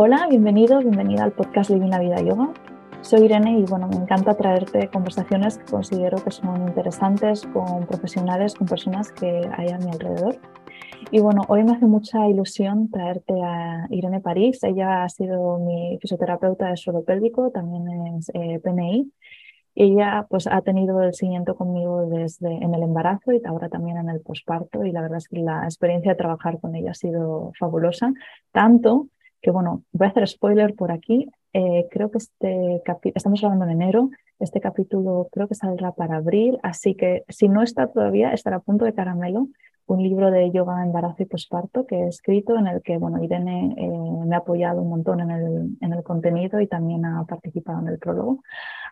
Hola, bienvenido, bienvenida al podcast Living la Vida Yoga. Soy Irene y bueno, me encanta traerte conversaciones que considero que son interesantes con profesionales, con personas que hay a mi alrededor. Y bueno, hoy me hace mucha ilusión traerte a Irene París. Ella ha sido mi fisioterapeuta de suelo pélvico, también es eh, PNI. Ella pues ha tenido el seguimiento conmigo desde en el embarazo y ahora también en el posparto y la verdad es que la experiencia de trabajar con ella ha sido fabulosa, tanto que bueno, voy a hacer spoiler por aquí, eh, creo que este capítulo, estamos hablando en enero, este capítulo creo que saldrá para abril, así que si no está todavía, estará a punto de caramelo, un libro de yoga, embarazo y posparto que he escrito en el que, bueno, Irene eh, me ha apoyado un montón en el, en el contenido y también ha participado en el prólogo.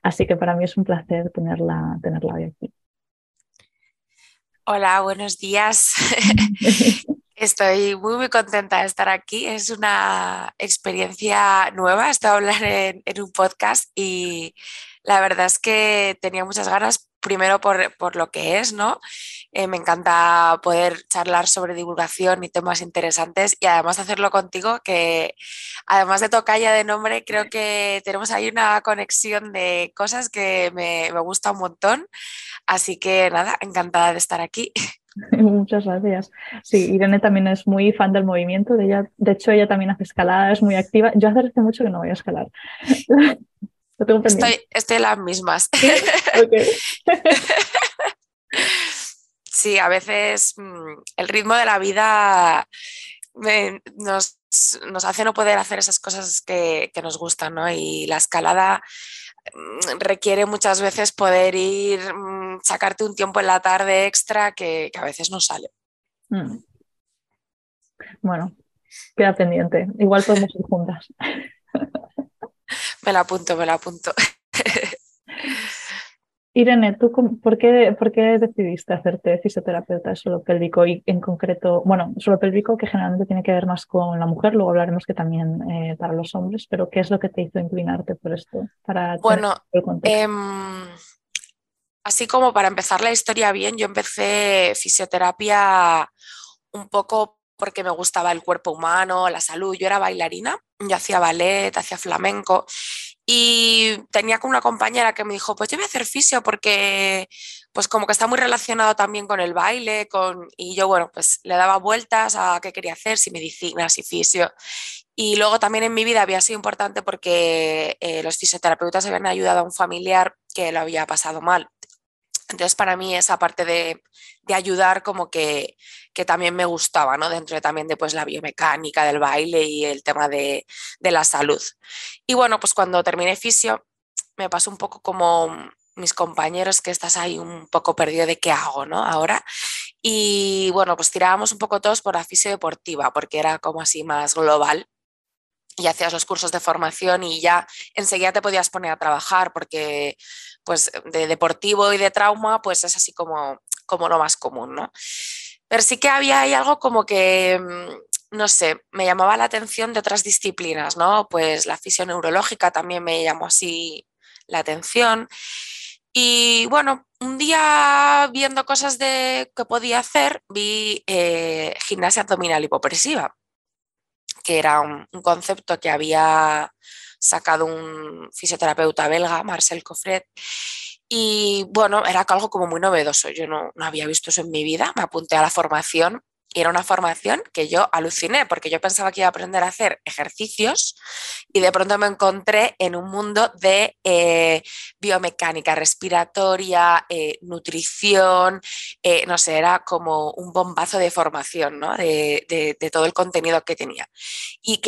Así que para mí es un placer tenerla, tenerla hoy aquí. Hola, buenos días. Estoy muy, muy contenta de estar aquí. Es una experiencia nueva, esto hablar en, en, un podcast y la verdad es que tenía muchas ganas, primero por, por lo que es, ¿no? Eh, me encanta poder charlar sobre divulgación y temas interesantes y además hacerlo contigo, que además de tocaya de nombre, creo que tenemos ahí una conexión de cosas que me, me gusta un montón. Así que nada, encantada de estar aquí. Muchas gracias. Sí, Irene también es muy fan del movimiento. De, ella, de hecho, ella también hace escalada, es muy activa. Yo hace mucho que no voy a escalar. estoy, estoy en las mismas. ¿Sí? a veces mm, el ritmo de la vida nos, nos, hace no poder hacer esas cosas que, que nos gustan, ¿no? Y la escalada requiere muchas veces poder ir, mm, sacarte un tiempo en la tarde extra que, que a veces no sale. Mm. Bueno, queda pendiente. Igual podemos ir juntas. me la apunto, me la apunto. Irene, ¿tú por qué, por qué decidiste hacerte fisioterapeuta suelo pélvico y en concreto, bueno, suelo pélvico que generalmente tiene que ver más con la mujer, luego hablaremos que también eh, para los hombres, pero ¿qué es lo que te hizo inclinarte por esto? Para bueno, eh, así como para empezar la historia bien, yo empecé fisioterapia un poco porque me gustaba el cuerpo humano, la salud, yo era bailarina, yo hacía ballet, hacía flamenco y tenía con una compañera que me dijo, pues yo voy a hacer fisio porque pues como que está muy relacionado también con el baile, con... y yo bueno, pues le daba vueltas a qué quería hacer, si medicina, si fisio. Y luego también en mi vida había sido importante porque eh, los fisioterapeutas habían ayudado a un familiar que lo había pasado mal. Entonces, para mí esa parte de, de ayudar como que, que, también me gustaba, ¿no? Dentro de, también de pues, la biomecánica del baile y el tema de, de, la salud. Y bueno, pues cuando terminé fisio, me pasó un poco como mis compañeros que estás ahí un poco perdido de qué hago, ¿no? Ahora. Y bueno, pues tirábamos un poco todos por la fisio deportiva, porque era como así más global y hacías los cursos de formación y ya enseguida te podías poner a trabajar porque pues de deportivo y de trauma pues es así como, como lo más común, ¿no? Pero sí que había ahí algo como que, mm, no sé, me llamaba la atención de otras disciplinas, ¿no? Pues la fisión neurológica también me llamó así la atención. Y bueno, un día viendo cosas de que podía hacer, vi eh, gimnasia abdominal hipopresiva que era un concepto que había sacado un fisioterapeuta belga, Marcel Coffret, y bueno, era algo como muy novedoso. Yo no, no, había visto eso en mi vida. Me apunté a la formación y era una formación que yo aluciné porque yo pensaba que iba a aprender a hacer ejercicios y de pronto me encontré en un mundo de eh, biomecánica respiratoria, eh, nutrición, eh, no sé, era como un bombazo de formación ¿no? de, de, de, todo el contenido que tenía. Y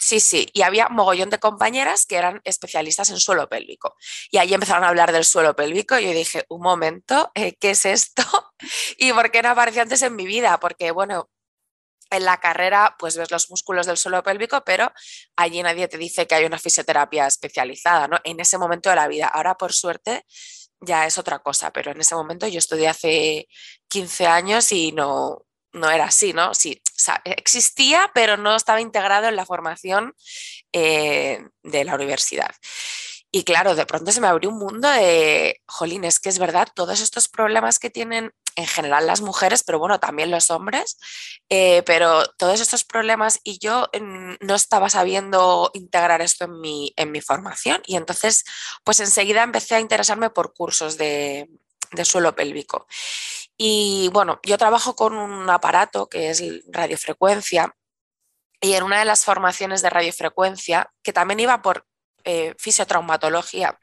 Sí, sí, y había mogollón de compañeras que eran especialistas en suelo pélvico. Y ahí empezaron a hablar del suelo pélvico y yo dije, un momento, eh, ¿qué es esto? ¿Y por qué no apareció antes en mi vida? Porque, bueno, en la carrera pues ves los músculos del suelo pélvico, pero allí nadie te dice que hay una fisioterapia especializada, ¿no? En ese momento de la vida. Ahora, por suerte, ya es otra cosa, pero en ese momento yo estudié hace 15 años y no, no era así, ¿no? Sí, existía, pero no estaba integrado en la formación eh, de la universidad. Y claro, de pronto se me abrió un mundo de, jolín, es que es verdad, todos estos problemas que tienen en general las mujeres, pero bueno, también los hombres. Eh, pero todos estos problemas y yo mm, no estaba sabiendo integrar esto en mi, en mi formación y entonces pues enseguida empecé a interesarme por cursos de, de suelo pélvico. Y bueno, yo trabajo con un aparato que es radiofrecuencia y en una de las formaciones de radiofrecuencia, que también iba por eh, fisiotraumatología,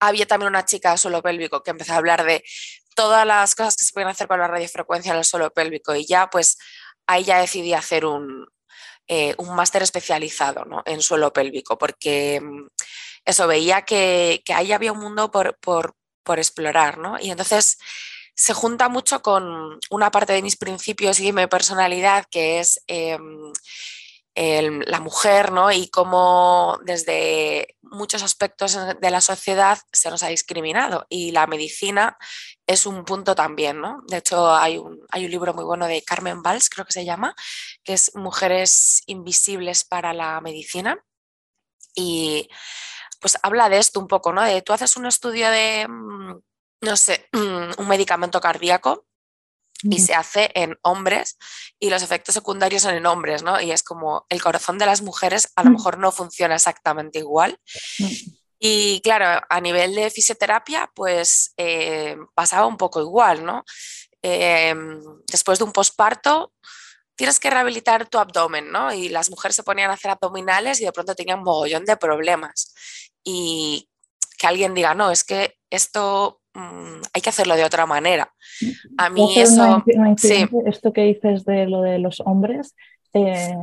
había también una chica de suelo pélvico que empezó a hablar de todas las cosas que se pueden hacer con la radiofrecuencia en el suelo pélvico y ya pues ahí ya decidí hacer un, eh, un máster especializado en suelo pélvico porque mm, eso veía que, ahí había un mundo por, por explorar ¿no? y entonces se junta mucho con una parte de mis principios y de mi personalidad, que es em, la mujer, ¿no? Y cómo desde muchos aspectos de la sociedad se nos ha discriminado. Y la medicina es un punto también, ¿no? De hecho, hay un, hay un libro muy bueno de Carmen Valls, creo que se llama, que es Mujeres Invisibles para la Medicina. Y pues habla de esto un poco, ¿no? De tú haces un estudio de mm, no sé, un medicamento cardíaco y se hace en hombres y los efectos secundarios son en hombres, ¿no? Y es como el corazón de las mujeres a lo mejor no funciona exactamente igual. Y claro, a nivel de fisioterapia, pues eh, pasaba un poco igual, ¿no? Em, después de un posparto, tienes que rehabilitar tu abdomen, ¿no? Y las mujeres se ponían a hacer abdominales y de pronto tenían un mogollón de problemas. Y que alguien diga, no, es que esto Mm, hay que hacerlo de otra manera. A mí eso... sí. Esto que dices de lo de los hombres, eh,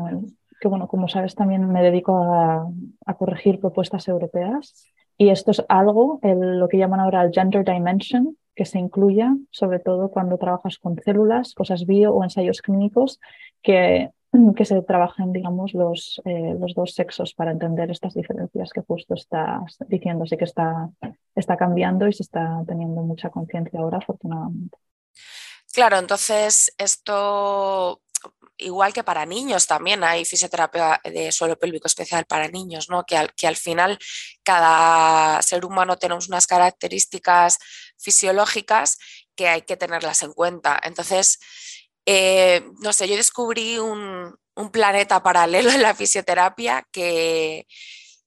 que bueno, como sabes también me dedico a, corregir propuestas europeas y esto es algo, lo que llaman ahora el gender dimension, que se incluya sobre todo cuando trabajas con células, cosas bio o ensayos clínicos, que que se trabajen, digamos, los, eh, los dos sexos para entender estas diferencias que justo estás diciendo. Así que está, está cambiando y se está teniendo mucha conciencia ahora, afortunadamente. Claro, entonces esto, igual que para niños también hay fisioterapia de suelo pélvico especial para niños, ¿no? que, al, que al final cada ser humano tenemos unas características fisiológicas que hay que tenerlas en cuenta. Entonces, eh, no sé, yo descubrí un, planeta paralelo en la fisioterapia que,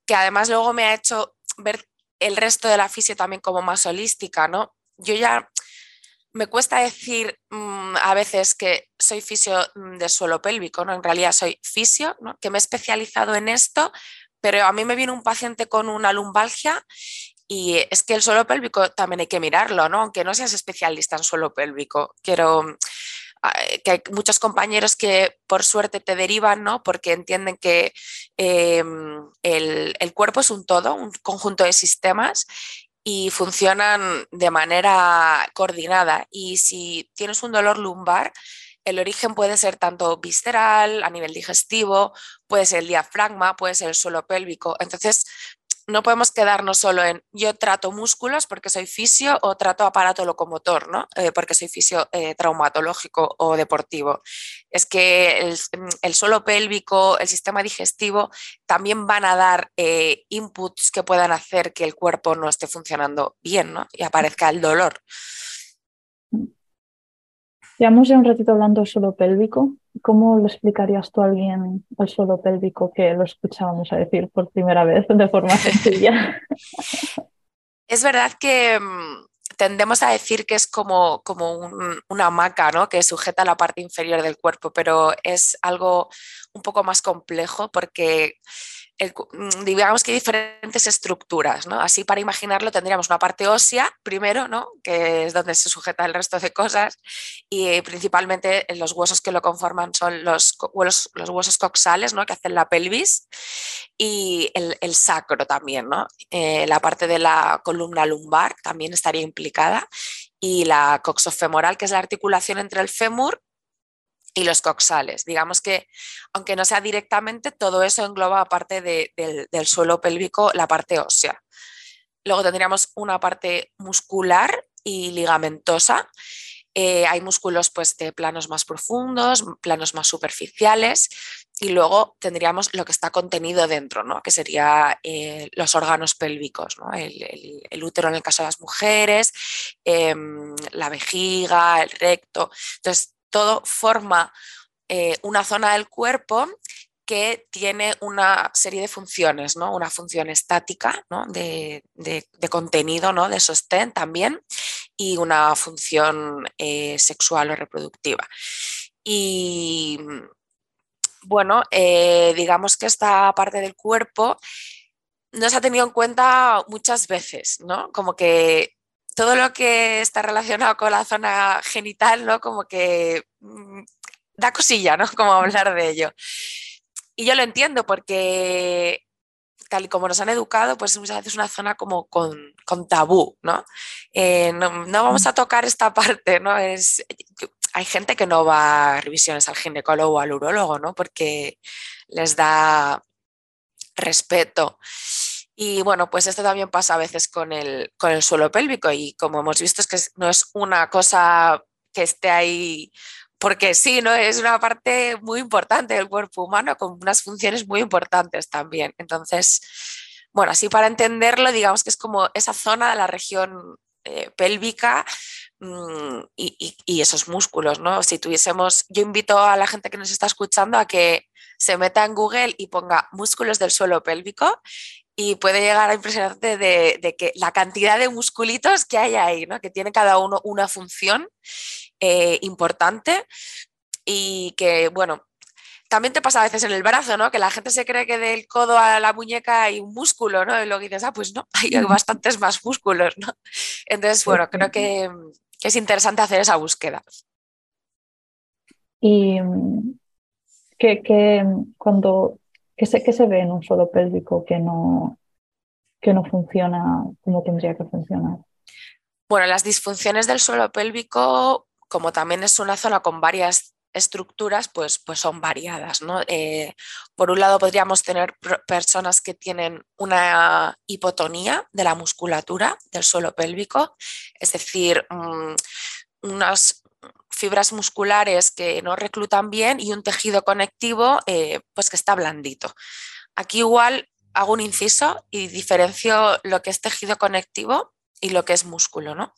que, además luego me ha hecho ver el resto de la fisio también como más holística, ¿no? Yo ya me cuesta decir mm, a veces que soy fisio mm, de suelo pélvico, ¿no? En realidad soy fisio, ¿no? Que me he especializado en esto, pero a mí me viene un paciente con una lumbalgia y es que el suelo pélvico también hay que mirarlo, ¿no? Aunque no seas especialista en suelo pélvico. Quiero que hay muchos compañeros que por suerte te derivan, ¿no? Porque entienden que em, el, el, cuerpo es un todo, un conjunto de sistemas y funcionan de manera coordinada. Y si tienes un dolor lumbar, el origen puede ser tanto visceral, a nivel digestivo, puede ser el diafragma, puede ser el suelo pélvico. Entonces, no podemos quedarnos solo en yo trato músculos porque soy fisio o trato aparato locomotor, ¿no? Eh, porque soy fisio eh, traumatológico o deportivo. Es que el, suelo pélvico, el sistema digestivo también van a dar eh, inputs que puedan hacer que el cuerpo no esté funcionando bien ¿no? y aparezca el dolor. Llevamos ya un ratito hablando suelo pélvico. ¿Cómo le explicarías tú a alguien el suelo pélvico que lo escuchábamos a decir por primera vez de forma sencilla? Es verdad que mm, tendemos a decir que es como, como una hamaca ¿no? que sujeta la parte inferior del cuerpo, pero es algo un poco más complejo porque Mm, digamos que hay diferentes estructuras, ¿no? Así para imaginarlo tendríamos una parte ósea primero, ¿no? Que es donde se sujeta el resto de cosas y principalmente los huesos que lo conforman son los, los, los huesos coxales, ¿no? Que hacen la pelvis y el, el sacro también, ¿no? Eh, la parte de la columna lumbar también estaría implicada y la coxofemoral, que es la articulación entre el fémur y los coxales. Digamos que, aunque no sea directamente, todo eso engloba, aparte del suelo pélvico, la parte ósea. Luego tendríamos una parte muscular y ligamentosa, Eh, hay músculos pues, de planos más profundos, planos más superficiales y luego tendríamos lo que está contenido dentro, ¿no? que sería eh, los órganos pélvicos, ¿no? el, útero en el caso de las mujeres, em, la vejiga, el recto. Entonces, todo forma eh, una zona del cuerpo que tiene una serie de funciones, ¿no? Una función estática de, contenido, ¿no? de sostén también, y una función eh, sexual o reproductiva. Y bueno, eh, digamos que esta parte del cuerpo no se ha tenido en cuenta muchas veces, ¿no? Como que todo lo que está relacionado con la zona genital, ¿no? Como que mm, da cosilla, ¿no? Como hablar de ello. Y yo lo entiendo porque tal y como nos han educado, pues muchas veces es una zona como con, tabú, eh, ¿no? ¿no? vamos a tocar esta parte, ¿no? Es, hay gente que no va a revisiones al ginecólogo o al urólogo, ¿no? Porque les da respeto. Y bueno, pues esto también pasa a veces con el, con el suelo pélvico y como hemos visto es que no es una cosa que esté ahí porque sí, ¿no? Es una parte muy importante del cuerpo humano con unas funciones muy importantes también. Entonces, bueno, así para entenderlo, digamos que es como esa zona de la región eh, pélvica mm, y, esos músculos, ¿no? Si tuviésemos, yo invito a la gente que nos está escuchando a que se meta en Google y ponga músculos del suelo pélvico y puede llegar a impresionarte de, de, que la cantidad de musculitos que hay ahí, ¿no? que tiene cada uno una función eh, importante y que, bueno, también te pasa a veces en el brazo, ¿no? Que la gente se cree que del codo a la muñeca hay un músculo, ¿no? Y luego dices, ah, pues no, hay bastantes más músculos, ¿no? Entonces, bueno, creo que, es interesante hacer esa búsqueda. Y que, cuando que se, que se ve en un suelo pélvico que no, que no funciona como tendría que funcionar. Bueno, las disfunciones del suelo pélvico como también es una zona con varias estructuras, pues, pues son variadas. Eh, por un lado, podríamos tener personas que tienen una hipotonía de la musculatura del suelo pélvico, es decir, mm, unas fibras musculares que no reclutan bien y un tejido conectivo eh, pues que está blandito. Aquí igual hago un inciso y diferencio lo que es tejido conectivo y lo que es músculo. ¿no?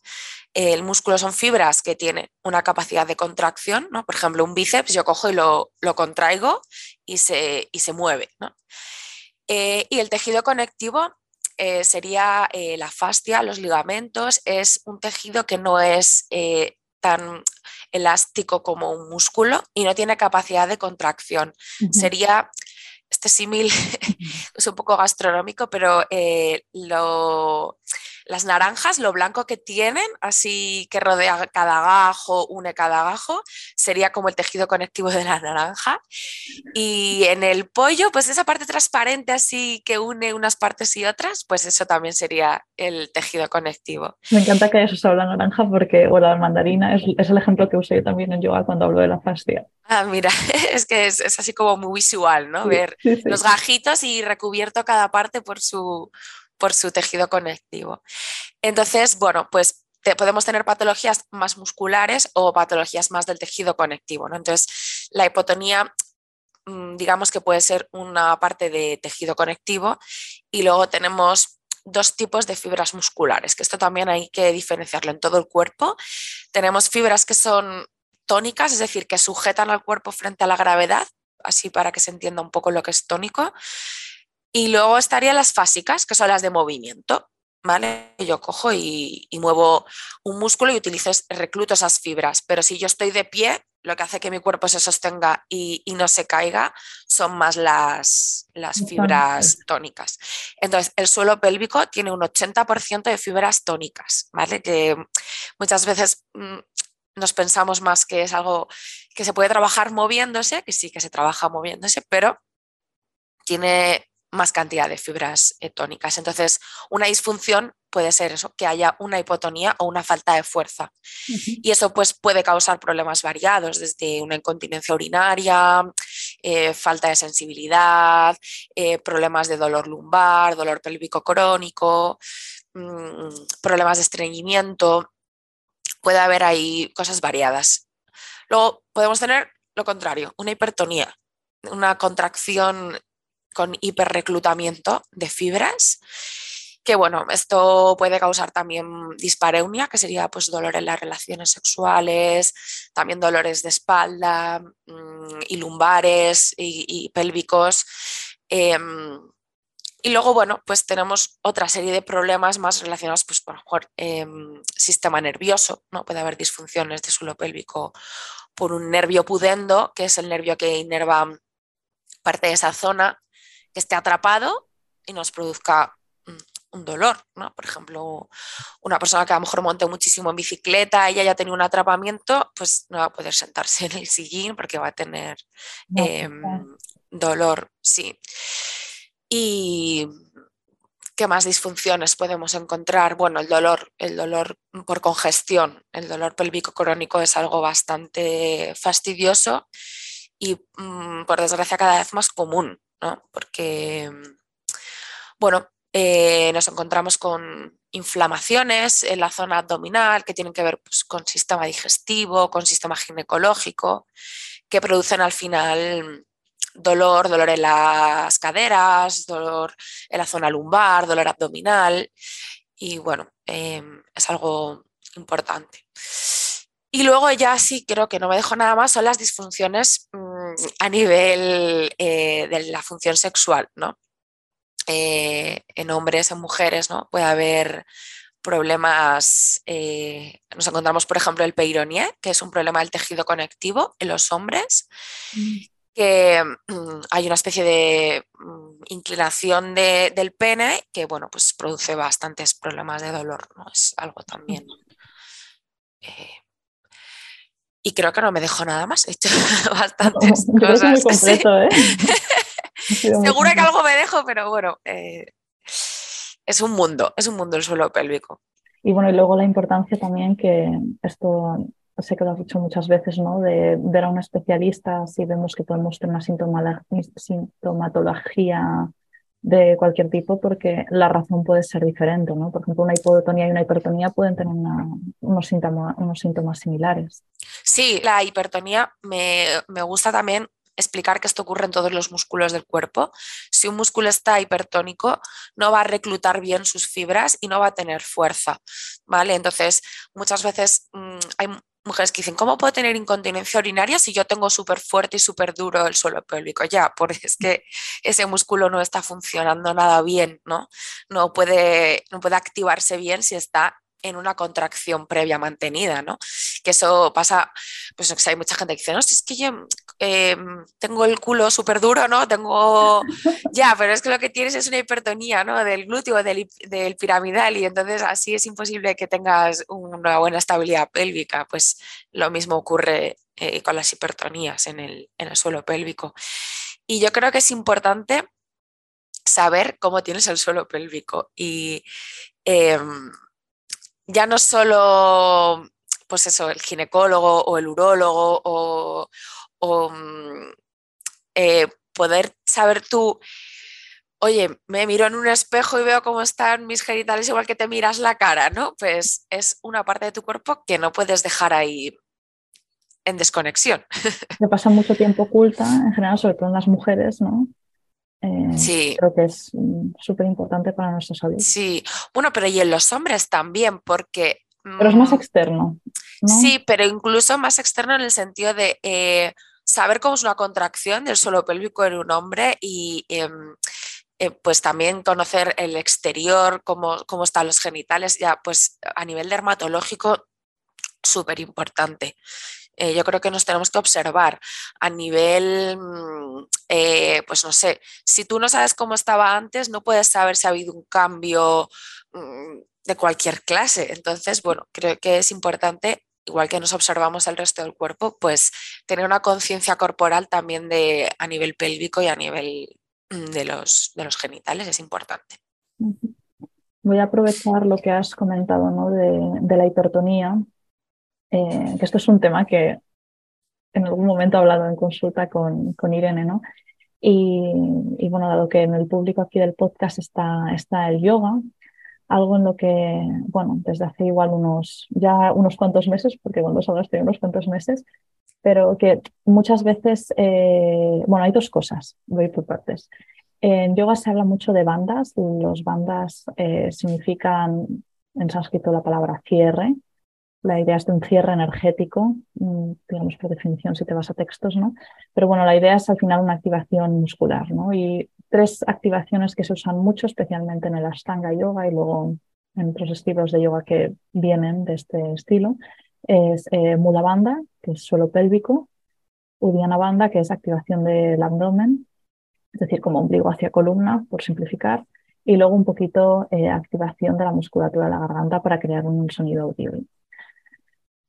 El músculo son fibras que tienen una capacidad de contracción, ¿no? por ejemplo, un bíceps yo cojo y lo, contraigo y se, se mueve. Eh, y el tejido conectivo eh, sería la fascia, los ligamentos, es un tejido que no es tan elástico como un músculo y no tiene capacidad de contracción. Sería este símil es un poco gastronómico, pero lo, las naranjas, lo blanco que tienen, así que rodea cada gajo, une cada gajo, sería como el tejido conectivo de la naranja. Y en el pollo, pues esa parte transparente así que une unas partes y otras, pues eso también sería el tejido conectivo. Me encanta que hayas usado la naranja porque, o la mandarina, es, el ejemplo que uso yo también en yoga cuando hablo de la fascia. Ah, mira, es que es, así como muy visual, ¿no? Ver los gajitos y recubierto cada parte por su, por su tejido conectivo. Entonces, bueno, pues podemos tener patologías más musculares o patologías más del tejido conectivo. ¿no? Entonces, la hipotonía, mm, digamos que puede ser una parte de tejido conectivo y luego tenemos dos tipos de fibras musculares, que esto también hay que diferenciarlo en todo el cuerpo. Tenemos fibras que son tónicas, es decir, que sujetan al cuerpo frente a la gravedad, así para que se entienda un poco lo que es tónico. Y luego estarían las fásicas, que son las de movimiento. ¿Vale? Yo cojo y, muevo un músculo y utilizo, recluto esas fibras, pero si yo estoy de pie, lo que hace que mi cuerpo se sostenga y, no se caiga son más las, las fibras tónicas. Entonces, el suelo pélvico tiene un 80% de fibras tónicas, ¿vale? Que muchas veces mm, nos pensamos más que es algo que se puede trabajar moviéndose, que sí que se trabaja moviéndose, pero tiene más cantidad de fibras tónicas. Entonces, una disfunción puede ser eso, que haya una hipotonía o una falta de fuerza. Y eso pues, puede causar problemas variados, desde una incontinencia urinaria, eh, falta de sensibilidad, eh, problemas de dolor lumbar, dolor pélvico crónico, mm, problemas de estreñimiento. puede haber ahí cosas variadas. Luego podemos tener lo contrario, una hipertonía, una contracción con hiperreclutamiento de fibras que bueno, esto puede causar también dispareunia, que sería pues dolor en las relaciones sexuales, también dolores de espalda mm, y lumbares y, pélvicos. Em, y luego, bueno, pues tenemos otra serie de problemas más relacionados, pues, por mejor, em, sistema nervioso, ¿no? Puede haber disfunciones de suelo pélvico por un nervio pudendo, que es el nervio que inerva parte de esa zona, que esté atrapado y nos produzca un dolor, ¿no? Por ejemplo, una persona que a lo mejor monte muchísimo en bicicleta, ella ya tenido un atrapamiento, pues no va a poder sentarse en el sillín porque va a tener em, dolor, sí. Y ¿qué más disfunciones podemos encontrar? Bueno, el dolor, el dolor por congestión, el dolor pélvico crónico es algo bastante fastidioso y mm, por desgracia cada vez más común, ¿no? Porque, bueno, eh, nos encontramos con inflamaciones en la zona abdominal que tienen que ver pues, con sistema digestivo, con sistema ginecológico, que producen al final dolor, dolor en las caderas, dolor en la zona lumbar, dolor abdominal y bueno, em, es algo importante. Y luego ya sí creo que no me dejo nada más, son las disfunciones mm, a nivel eh, de la función sexual, ¿no? Eh, en hombres, en mujeres, ¿no? Puede haber problemas, eh, nos encontramos por ejemplo el peironie, que es un problema del tejido conectivo en los hombres, mm. que mm, hay una especie de mm, inclinación del pene que bueno, pues produce bastantes problemas de dolor, ¿no? Es algo también. Eh, y creo que no me dejo nada más, he hecho bastantes cosas. Seguro que algo me dejo, pero bueno, eh, es un mundo, es un mundo el suelo pélvico. Y bueno, y luego la importancia también que esto sé que lo has dicho muchas veces, ¿no? De ver a un especialista si vemos que podemos tener una sintomatología de cualquier tipo, porque la razón puede ser diferente, ¿no? Por ejemplo, una hipotonía y una hipertonía pueden tener unos, síntomas, unos síntomas similares. Sí, la hipertonía me, me gusta también explicar que esto ocurre en todos los músculos del cuerpo. Si un músculo está hipertónico, no va a reclutar bien sus fibras y no va a tener fuerza, ¿vale? Entonces, muchas veces mm, hay mujeres que dicen, ¿cómo puedo tener incontinencia urinaria si yo tengo súper fuerte y súper duro el suelo pélvico? Ya, porque es que ese músculo no está funcionando nada bien, ¿no? No puede, no puede activarse bien si está en una contracción previa mantenida, ¿no? Que eso pasa, pues hay mucha gente que dice, no, si es que yo em, tengo el culo súper duro, ¿no? Tengo, ya, pero es que lo que tienes es una hipertonía, ¿no? Del glúteo, del, piramidal y entonces así es imposible que tengas una buena estabilidad pélvica, pues lo mismo ocurre eh, con las hipertonías en el, en el suelo pélvico. Y yo creo que es importante saber cómo tienes el suelo pélvico y em, ya no solo, pues eso, el ginecólogo o el urólogo o, mm, eh, poder saber tú, oye, me miro en un espejo y veo cómo están mis genitales igual que te miras la cara, ¿no? Pues es una parte de tu cuerpo que no puedes dejar ahí en desconexión. Me pasa mucho tiempo oculta, en general, sobre todo en las mujeres, ¿no? Eh, sí. Creo que es mm, súper importante para nuestra salud. Sí, bueno, pero y en los hombres también, porque... Pero es más mm, externo. Sí, pero incluso más externo en el sentido de eh, saber cómo es una contracción del suelo pélvico en un hombre y em, eh, pues también conocer el exterior, cómo, cómo están los genitales, ya pues a nivel dermatológico súper importante. Eh, yo creo que nos tenemos que observar a nivel, mm, eh, pues no sé, si tú no sabes cómo estaba antes, no puedes saber si ha habido un cambio mm, de cualquier clase. Entonces, bueno, creo que es importante, igual que nos observamos el resto del cuerpo, pues tener una conciencia corporal también de, a nivel pélvico y a nivel mm, de los, de los genitales, es importante. Voy a aprovechar lo que has comentado ¿no? de, la hipertonía eh, que esto es un tema que en algún momento he hablado en consulta con, con Irene, ¿no? Y, bueno, dado que en el público aquí del podcast está, está el yoga, algo en lo que, bueno, desde hace igual unos, ya unos cuantos meses, porque cuando hablas de unos cuantos meses, pero que muchas veces, eh, bueno, hay dos cosas, voy por partes. En yoga se habla mucho de bandas, los bandas eh, significan en sánscrito la palabra cierre, la idea es de un cierre energético, mm, digamos por definición si te vas a textos, ¿no? Pero bueno, la idea es al final una activación muscular, ¿no? Y tres activaciones que se usan mucho, especialmente en el Ashtanga Yoga y luego en otros estilos de yoga que vienen de este estilo, es eh, Mula Bandha, que es suelo pélvico, Udiana Bandha, que es activación del abdomen, es decir, como ombligo hacia columna, por simplificar, y luego un poquito eh, activación de la musculatura de la garganta para crear un sonido audible.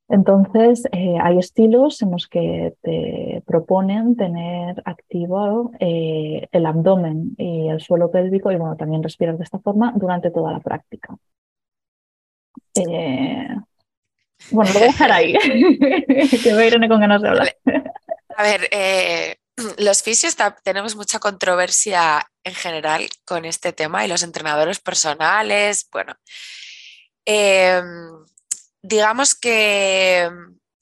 Entonces, eh, hay estilos en los que te proponen tener activo eh, el abdomen y el suelo pélvico y bueno, también respirar de esta forma durante toda la práctica. Eh, bueno, lo voy a dejar ahí, que voy a irme con ganas de hablar. A ver, los fisios tenemos mucha controversia en general con este tema y los entrenadores personales, bueno. Digamos que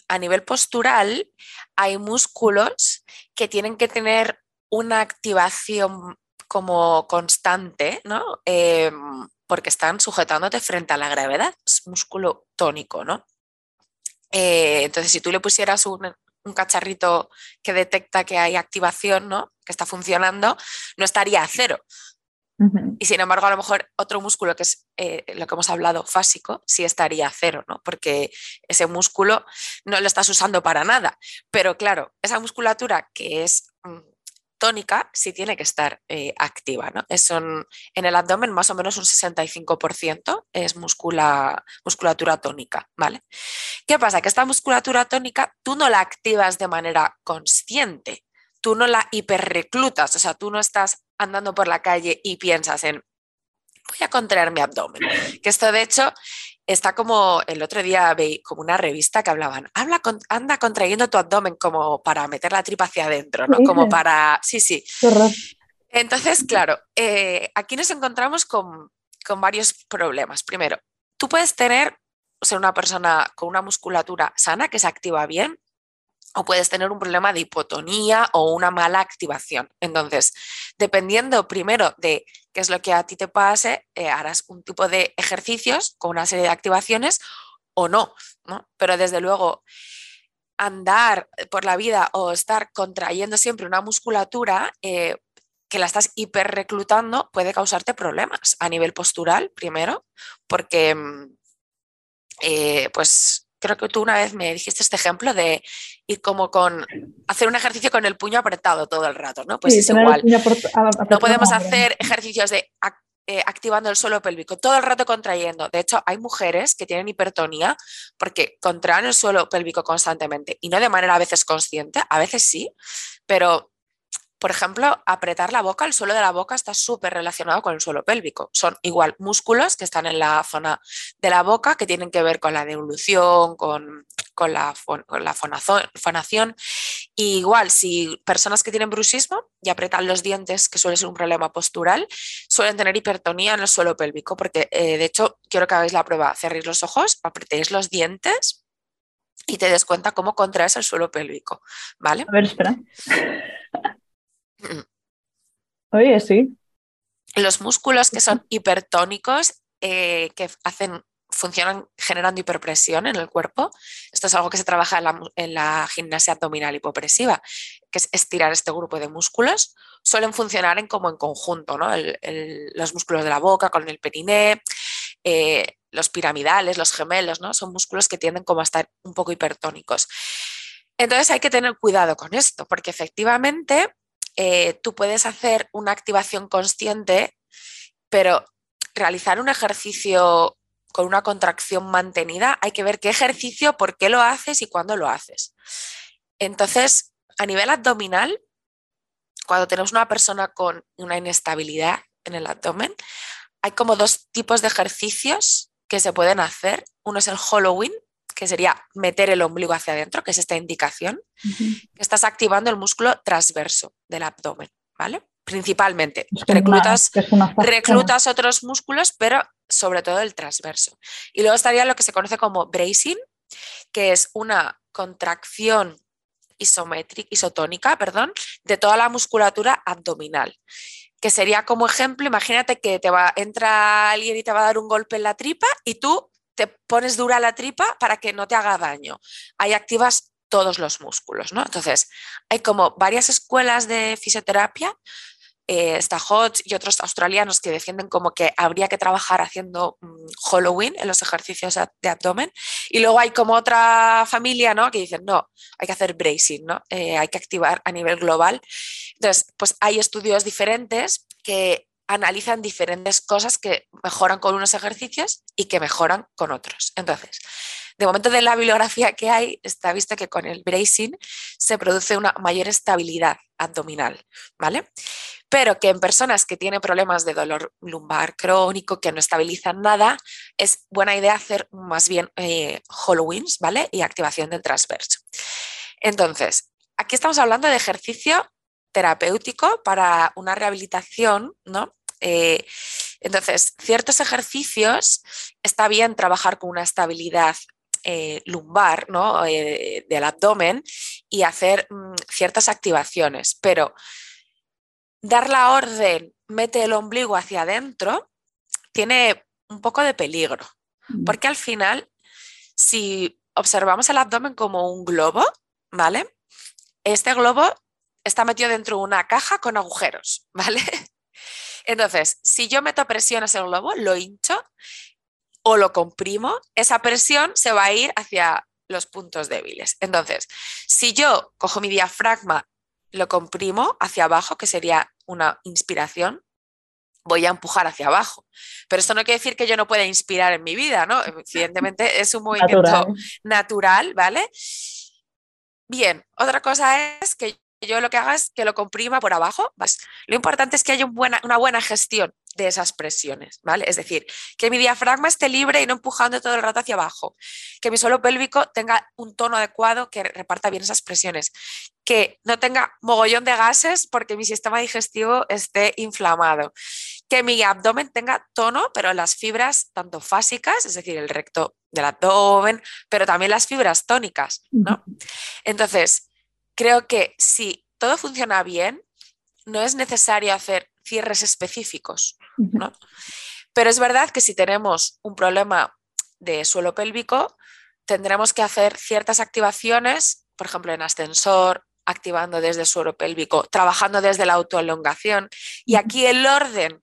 a nivel postural hay músculos que tienen que tener una activación como constante, ¿no? Em, porque están sujetándote frente a la gravedad, es músculo tónico, ¿no? Eh, entonces, si tú le pusieras un, un, cacharrito que detecta que hay activación, ¿no? Que está funcionando, no estaría a cero, y sin embargo, a lo mejor otro músculo que es eh, lo que hemos hablado, fásico, sí estaría cero, ¿no? Porque ese músculo no lo estás usando para nada. Pero claro, esa musculatura que es mm, tónica sí tiene que estar eh, activa, ¿no? Es en el abdomen más o menos un 65% es muscula, musculatura tónica, ¿vale? ¿Qué pasa? Que esta musculatura tónica tú no la activas de manera consciente, tú no la hiperreclutas, o sea, tú no estás andando por la calle y piensas en, voy a contraer mi abdomen. Que esto de hecho está como el otro día veí como una revista que hablaban, habla anda contrayendo tu abdomen como para meter la tripa hacia adentro, ¿no? Como para, sí, sí. Entonces, claro, eh, aquí nos encontramos con, con varios problemas. Primero, tú puedes tener, ser una persona con una musculatura sana que se activa bien, o puedes tener un problema de hipotonía o una mala activación. Entonces, dependiendo primero de qué es lo que a ti te pase, eh, harás un tipo de ejercicios con una serie de activaciones o no, ¿no? Pero desde luego, andar por la vida o estar contrayendo siempre una musculatura eh, que la estás hiperreclutando puede causarte problemas a nivel postural, primero, porque mm, eh, pues creo que tú una vez me dijiste este ejemplo de ir como con hacer un ejercicio con el puño apretado todo el rato, ¿no? Pues es igual. no podemos hacer ejercicios de eh, activando el suelo pélvico, todo el rato contrayendo. De hecho, hay mujeres que tienen hipertonía porque contraen el suelo pélvico constantemente y no de manera a veces consciente, a veces sí, pero por ejemplo, apretar la boca, el suelo de la boca está súper relacionado con el suelo pélvico. Son igual músculos que están en la zona de la boca que tienen que ver con la devolución, con, la, la fonación. igual, si personas que tienen bruxismo y apretan los dientes, que suele ser un problema postural, suelen tener hipertonía en el suelo pélvico, porque eh, de hecho quiero que hagáis la prueba, cerréis los ojos, apretéis los dientes y te des cuenta cómo contraes el suelo pélvico, ¿vale? A ver, espera. Oye, sí. Los músculos que son hipertónicos, eh, que hacen, funcionan generando hiperpresión en el cuerpo. Esto es algo que se trabaja en la, gimnasia abdominal hipopresiva, que es estirar este grupo de músculos. Suelen funcionar en, como en conjunto, ¿no? los músculos de la boca con el periné, eh, los piramidales, los gemelos, ¿no? Son músculos que tienden como a estar un poco hipertónicos. Entonces hay que tener cuidado con esto, porque efectivamente eh, tú puedes hacer una activación consciente, pero realizar un ejercicio con una contracción mantenida, hay que ver qué ejercicio, por qué lo haces y cuándo lo haces. Entonces, a nivel abdominal, cuando tenemos una persona con una inestabilidad en el abdomen, hay como dos tipos de ejercicios que se pueden hacer. Uno es el hollowing, que sería meter el ombligo hacia adentro, que es esta indicación, que estás activando el músculo transverso del abdomen, ¿vale? Principalmente. reclutas, reclutas otros músculos, pero sobre todo el transverso. Y luego estaría lo que se conoce como bracing, que es una contracción isométrica, isotónica, perdón, de toda la musculatura abdominal. Que sería como ejemplo, imagínate que te va, entra alguien y te va a dar un golpe en la tripa y tú te pones dura la tripa para que no te haga daño. Ahí activas todos los músculos, ¿no? Entonces, hay como varias escuelas de fisioterapia eh, está Hodge y otros australianos que defienden como que habría que trabajar haciendo mm, Halloween en los ejercicios de abdomen. Y luego hay como otra familia ¿no? que dicen, no, hay que hacer bracing, ¿no? Eh, hay que activar a nivel global. Entonces, pues hay estudios diferentes que analizan diferentes cosas que mejoran con unos ejercicios y que mejoran con otros. Entonces, de momento de la bibliografía que hay, está visto que con el bracing se produce una mayor estabilidad abdominal, ¿vale? Pero que en personas que tienen problemas de dolor lumbar crónico, que no estabilizan nada, es buena idea hacer más bien eh, ¿vale? Y activación del transverso. Entonces, aquí estamos hablando de ejercicio terapéutico para una rehabilitación, ¿no? Eh, entonces, ciertos ejercicios está bien trabajar con una estabilidad eh, lumbar, ¿no? Eh, del abdomen y hacer mm, ciertas activaciones, pero dar la orden, mete el ombligo hacia adentro, tiene un poco de peligro, mm. porque al final, si observamos el abdomen como un globo, ¿vale? Este globo está metido dentro de una caja con agujeros, ¿vale? Entonces, si yo meto presión a ese globo, lo hincho o lo comprimo, esa presión se va a ir hacia los puntos débiles. Entonces, si yo cojo mi diafragma, lo comprimo hacia abajo, que sería una inspiración, voy a empujar hacia abajo. Pero esto no quiere decir que yo no pueda inspirar en mi vida, ¿no? Evidentemente es un movimiento natural, natural ¿vale? Bien, otra cosa es que yo lo que haga es que lo comprima por abajo. Lo importante es que haya una buena gestión de esas presiones, ¿vale? Es decir, que mi diafragma esté libre y no empujando todo el rato hacia abajo, que mi suelo pélvico tenga un tono adecuado que reparta bien esas presiones, que no tenga mogollón de gases porque mi sistema digestivo esté inflamado, que mi abdomen tenga tono, pero las fibras tanto fásicas, es decir, el recto del abdomen, pero también las fibras tónicas, ¿no? Entonces, creo que si todo funciona bien, no es necesario hacer cierres específicos. ¿no? Pero es verdad que si tenemos un problema de suelo pélvico, tendremos que hacer ciertas activaciones, por ejemplo, en ascensor, activando desde el suelo pélvico, trabajando desde la autoelongación. Y aquí el orden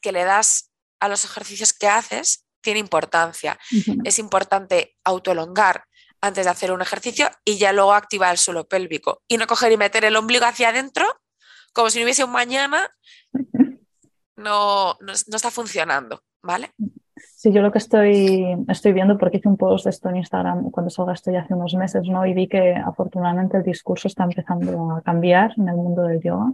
que le das a los ejercicios que haces tiene importancia. Es importante autoelongar antes de hacer un ejercicio y ya luego activar el suelo pélvico. Y no coger y meter el ombligo hacia adentro como si no hubiese un mañana, no, no, está funcionando, ¿vale? Sí, yo lo que estoy, estoy viendo, porque hice un post de esto en Instagram cuando salga esto ya hace unos meses, ¿no? Y vi que afortunadamente el discurso está empezando a cambiar en el mundo del yoga,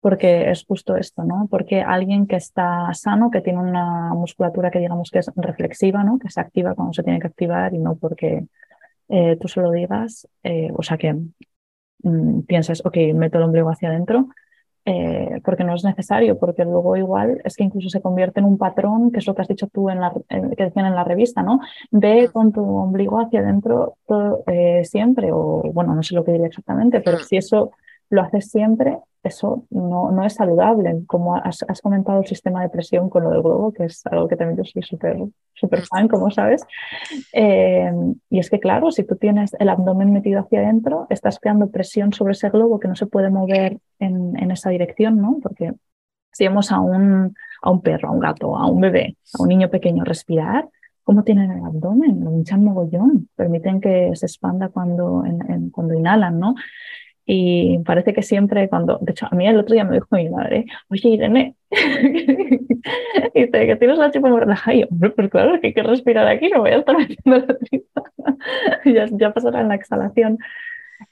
porque es justo esto, ¿no? Porque alguien que está sano, que tiene una musculatura que digamos que es reflexiva, ¿no? Que se activa cuando se tiene que activar y no porque eh, tú se lo digas, eh, o sea que mm, piensas, ok, meto el ombligo hacia adentro, eh, porque no es necesario, porque luego igual es que incluso se convierte en un patrón, que es lo que has dicho tú en la, que decían en la revista, ¿no? Ve con tu ombligo hacia adentro eh, siempre, o bueno, no sé lo que diría exactamente, pero si eso lo haces siempre, eso no, no es saludable. Como has, comentado el sistema de presión con lo del globo, que es algo que también yo soy súper super fan, como sabes. Eh, y es que, claro, si tú tienes el abdomen metido hacia adentro, estás creando presión sobre ese globo que no se puede mover en, en esa dirección, ¿no? Porque si vemos a un, a un perro, a un gato, a un bebé, a un niño pequeño respirar, ¿cómo tienen el abdomen? Lo hinchan mogollón, permiten que se expanda cuando, en, cuando inhalan, ¿no? Y parece que siempre cuando, de hecho, a mí el otro día me dijo mi madre, oye Irene, dice que tienes la tripa muy relajada. Y yo, hombre, pues claro, que hay que respirar aquí, no voy a estar metiendo la tripa. ya, ya pasará en la exhalación.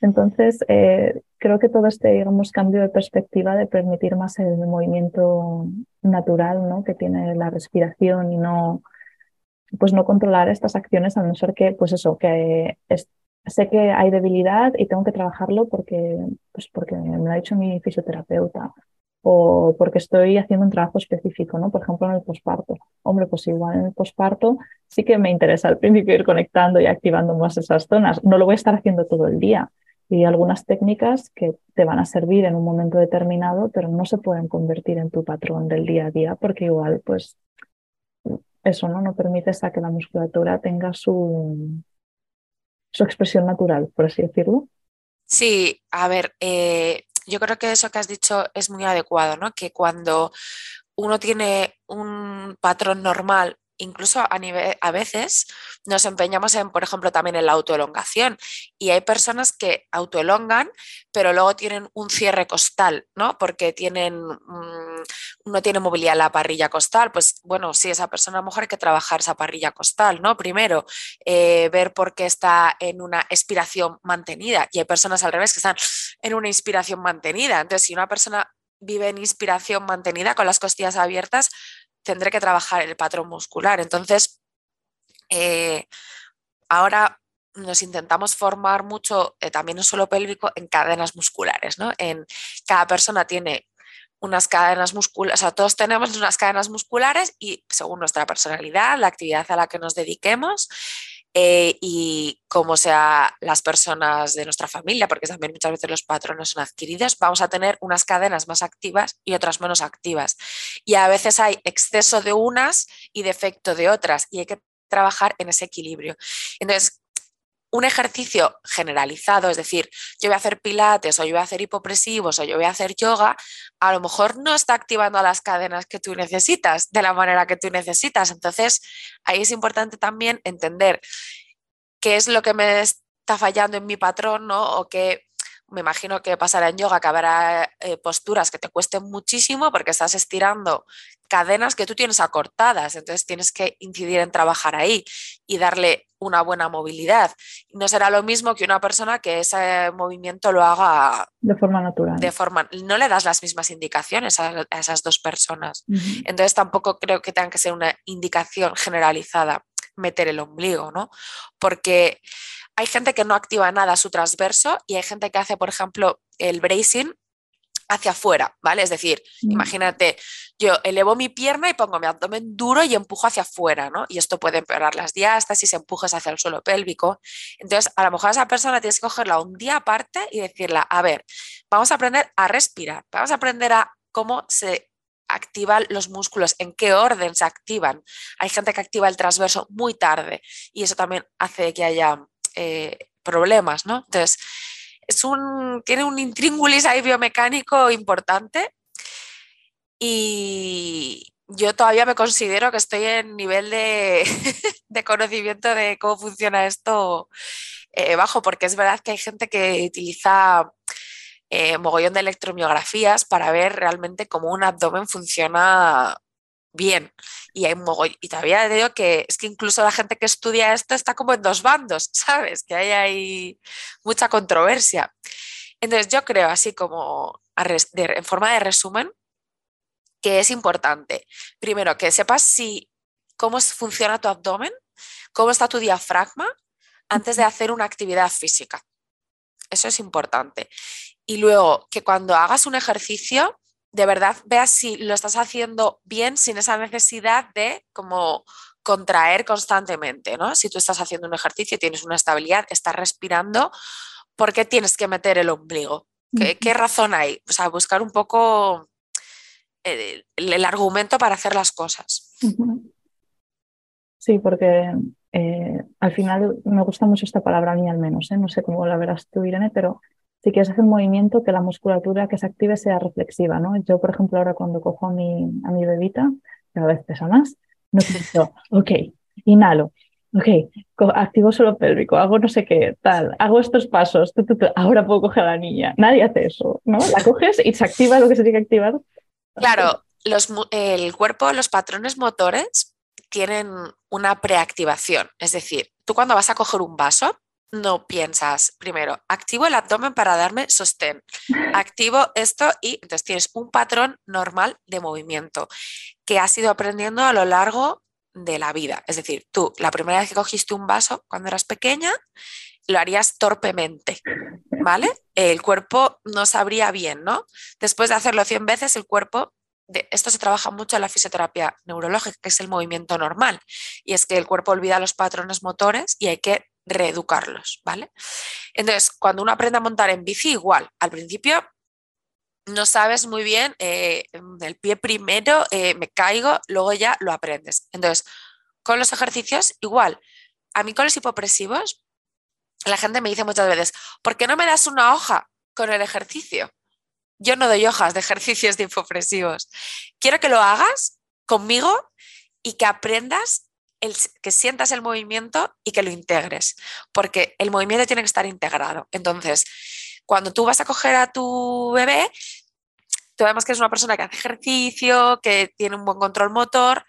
Entonces, eh, creo que todo este, digamos, cambio de perspectiva de permitir más el movimiento natural ¿no? que tiene la respiración y no, pues no controlar estas acciones a no ser que, pues eso, que sé que hay debilidad y tengo que trabajarlo porque, pues porque me lo ha dicho mi fisioterapeuta. o porque estoy haciendo un trabajo específico, ¿no? Por ejemplo, en el posparto. Hombre, pues igual en el posparto sí que me interesa al principio ir conectando y activando más esas zonas. No lo voy a estar haciendo todo el día. Y algunas técnicas que te van a servir en un momento determinado, pero no se pueden convertir en tu patrón del día a día porque igual, pues, eso no, no permites a que la musculatura tenga su, su expresión natural, por así decirlo. Sí, a ver, eh, yo creo que eso que has dicho es muy adecuado, ¿no? Que cuando uno tiene un patrón normal incluso a, a veces nos empeñamos en, por ejemplo, también en la autoelongación. Y hay personas que autoelongan, pero luego tienen un cierre costal, ¿no? Porque tienen, mm, no tiene movilidad la parrilla costal. Pues bueno, si esa persona a lo mejor hay que trabajar esa parrilla costal, ¿no? Primero, eh, ver por qué está en una expiración mantenida. Y hay personas al revés que están en una inspiración mantenida. Entonces, si una persona vive en inspiración mantenida con las costillas abiertas, tendré que trabajar el patrón muscular. Entonces, eh, ahora nos intentamos formar mucho, eh, también no solo pélvico, en cadenas musculares. ¿no? En, cada persona tiene unas cadenas musculares, o sea, todos tenemos unas cadenas musculares y según nuestra personalidad, la actividad a la que nos dediquemos, eh, y como sea las personas de nuestra familia, porque también muchas veces los patrones son adquiridos, vamos a tener unas cadenas más activas y otras menos activas. Y a veces hay exceso de unas y defecto de otras y hay que trabajar en ese equilibrio. Entonces, un ejercicio generalizado, es decir, yo voy a hacer pilates o yo voy a hacer hipopresivos o yo voy a hacer yoga, a lo mejor no está activando las cadenas que tú necesitas de la manera que tú necesitas. Entonces, ahí es importante también entender qué es lo que me está fallando en mi patrón, ¿no? O qué me imagino que pasará en yoga que habrá eh, posturas que te cuesten muchísimo porque estás estirando cadenas que tú tienes acortadas, entonces tienes que incidir en trabajar ahí y darle una buena movilidad. No será lo mismo que una persona que ese movimiento lo haga de forma natural. De forma, no le das las mismas indicaciones a, esas dos personas. Entonces tampoco creo que tenga que ser una indicación generalizada meter el ombligo, ¿no? Porque hay gente que no activa nada su transverso y hay gente que hace, por ejemplo, el bracing hacia afuera, ¿vale? Es decir, mm. imagínate, yo elevo mi pierna y pongo mi abdomen duro y empujo hacia afuera, ¿no? Y esto puede empeorar las diástasis, empujes hacia el suelo pélvico. Entonces, a lo mejor a esa persona tienes que cogerla un día aparte y decirle, a ver, vamos a aprender a respirar, vamos a aprender a cómo se activan los músculos, en qué orden se activan. Hay gente que activa el transverso muy tarde y eso también hace que haya eh, problemas, ¿no? Entonces, tiene un intríngulis ahí biomecánico importante. Y yo todavía me considero que estoy en nivel de, conocimiento de cómo funciona esto eh, bajo, porque es verdad que hay gente que utiliza eh, mogollón de electromiografías para ver realmente cómo un abdomen funciona bien. Y hay y todavía digo que es que incluso la gente que estudia esto está como en dos bandos, ¿sabes? Que hay, hay mucha controversia. Entonces yo creo, así como en forma de resumen, que es importante, primero, que sepas si cómo funciona tu abdomen, cómo está tu diafragma antes de hacer una actividad física. Eso es importante. Y luego, que cuando hagas un ejercicio, de verdad veas si lo estás haciendo bien sin esa necesidad de como contraer constantemente, ¿no? Si tú estás haciendo un ejercicio, tienes una estabilidad, estás respirando, ¿por qué tienes que meter el ombligo? ¿Qué, razón hay? O sea, buscar un poco el, argumento para hacer las cosas. Sí, porque eh, al final me gusta mucho esta palabra a mí al menos, ¿eh? no sé cómo la verás tú, Irene, pero si quieres hacer un movimiento que la musculatura que se active sea reflexiva, ¿no? Yo, por ejemplo, ahora cuando cojo a mi, a mi bebita, cada vez pesa más, no pienso, ok, inhalo, ok, activo solo pélvico, hago no sé qué, tal, hago estos pasos, ahora puedo coger a la niña. Nadie hace eso, ¿no? La coges y se activa lo que se tiene que activar. Claro, los, el cuerpo, los patrones motores tienen una preactivación, es decir, tú cuando vas a coger un vaso, no piensas, primero, activo el abdomen para darme sostén, activo esto y entonces tienes un patrón normal de movimiento que has ido aprendiendo a lo largo de la vida. Es decir, tú la primera vez que cogiste un vaso cuando eras pequeña, lo harías torpemente. ¿vale? El cuerpo no sabría bien, ¿no? Después de hacerlo 100 veces, el cuerpo, de, esto se trabaja mucho en la fisioterapia neurológica, que es el movimiento normal, y es que el cuerpo olvida los patrones motores y hay que reeducarlos, ¿vale? Entonces, cuando uno aprende a montar en bici, igual, al principio no sabes muy bien, eh, el pie primero eh, me caigo, luego ya lo aprendes. Entonces, con los ejercicios, igual, a mí con los hipopresivos, la gente me dice muchas veces, ¿por qué no me das una hoja con el ejercicio? Yo no doy hojas de ejercicios de hipopresivos. Quiero que lo hagas conmigo y que aprendas, el, que sientas el movimiento y que lo integres, porque el movimiento tiene que estar integrado. Entonces, cuando tú vas a coger a tu bebé, tú además que es una persona que hace ejercicio, que tiene un buen control motor,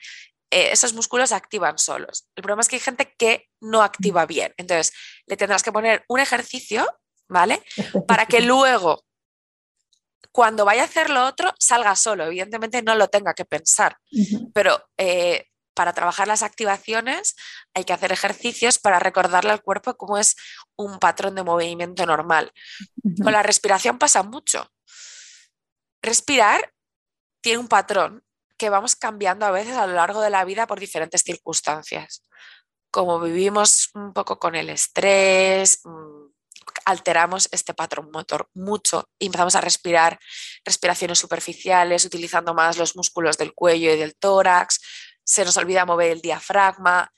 eh, esos músculos activan solos. El problema es que hay gente que no activa bien. Entonces, le tendrás que poner un ejercicio, ¿vale? Para que luego, cuando vaya a hacer lo otro, salga solo. Evidentemente no lo tenga que pensar. Pero eh, para trabajar las activaciones hay que hacer ejercicios para recordarle al cuerpo cómo es un patrón de movimiento normal. Con la respiración pasa mucho. Respirar tiene un patrón que vamos cambiando a veces a lo largo de la vida por diferentes circunstancias. Como vivimos un poco con el estrés, mm, alteramos este patrón motor mucho y empezamos a respirar respiraciones superficiales, utilizando más los músculos del cuello y del tórax, se nos olvida mover el diafragma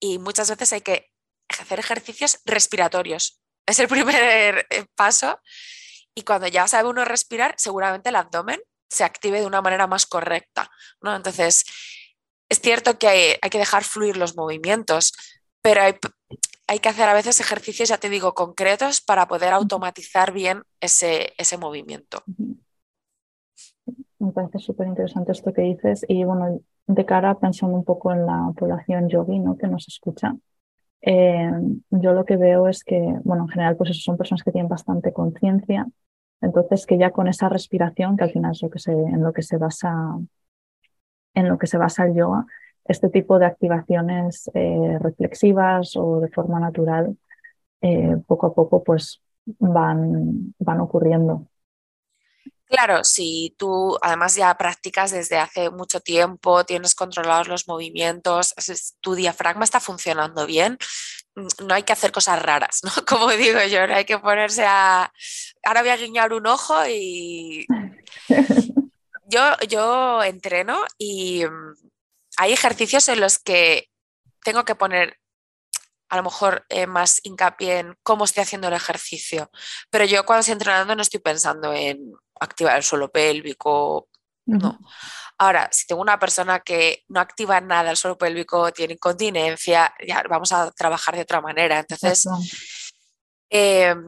y muchas veces hay que hacer ejercicios respiratorios. Es el primer eh, paso y cuando ya sabe uno respirar, seguramente el abdomen se active de una manera más correcta. ¿no? Entonces, es cierto que hay, que dejar fluir los movimientos, pero hay, hay, que hacer a veces ejercicios, ya te digo, concretos para poder automatizar bien ese, ese movimiento. Me parece súper interesante esto que dices y bueno, de cara pensando un poco en la población yogi ¿no? que nos escucha, eh, yo lo que veo es que, bueno, en general, pues eso son personas que tienen bastante conciencia entonces, que ya con esa respiración, que al final es lo que se, en lo que se basa en lo que se basa el yoga, este tipo de activaciones eh, reflexivas o de forma natural, eh, poco a poco, pues van, van ocurriendo. Claro, si tú además ya practicas desde hace mucho tiempo, tienes controlados los movimientos, tu diafragma está funcionando bien, mm, no hay que hacer cosas raras, ¿no? Como digo yo, no hay que ponerse a... Ahora voy a guiñar un ojo y... Yo, yo entreno y mm, hay ejercicios en los que tengo que poner a lo mejor eh, más hincapié en cómo estoy haciendo el ejercicio. Pero yo cuando estoy entrenando no estoy pensando en activar el suelo pélvico, no. Ahora, si tengo una persona que no activa nada el suelo pélvico, tiene incontinencia, ya vamos a trabajar de otra manera. Entonces, em,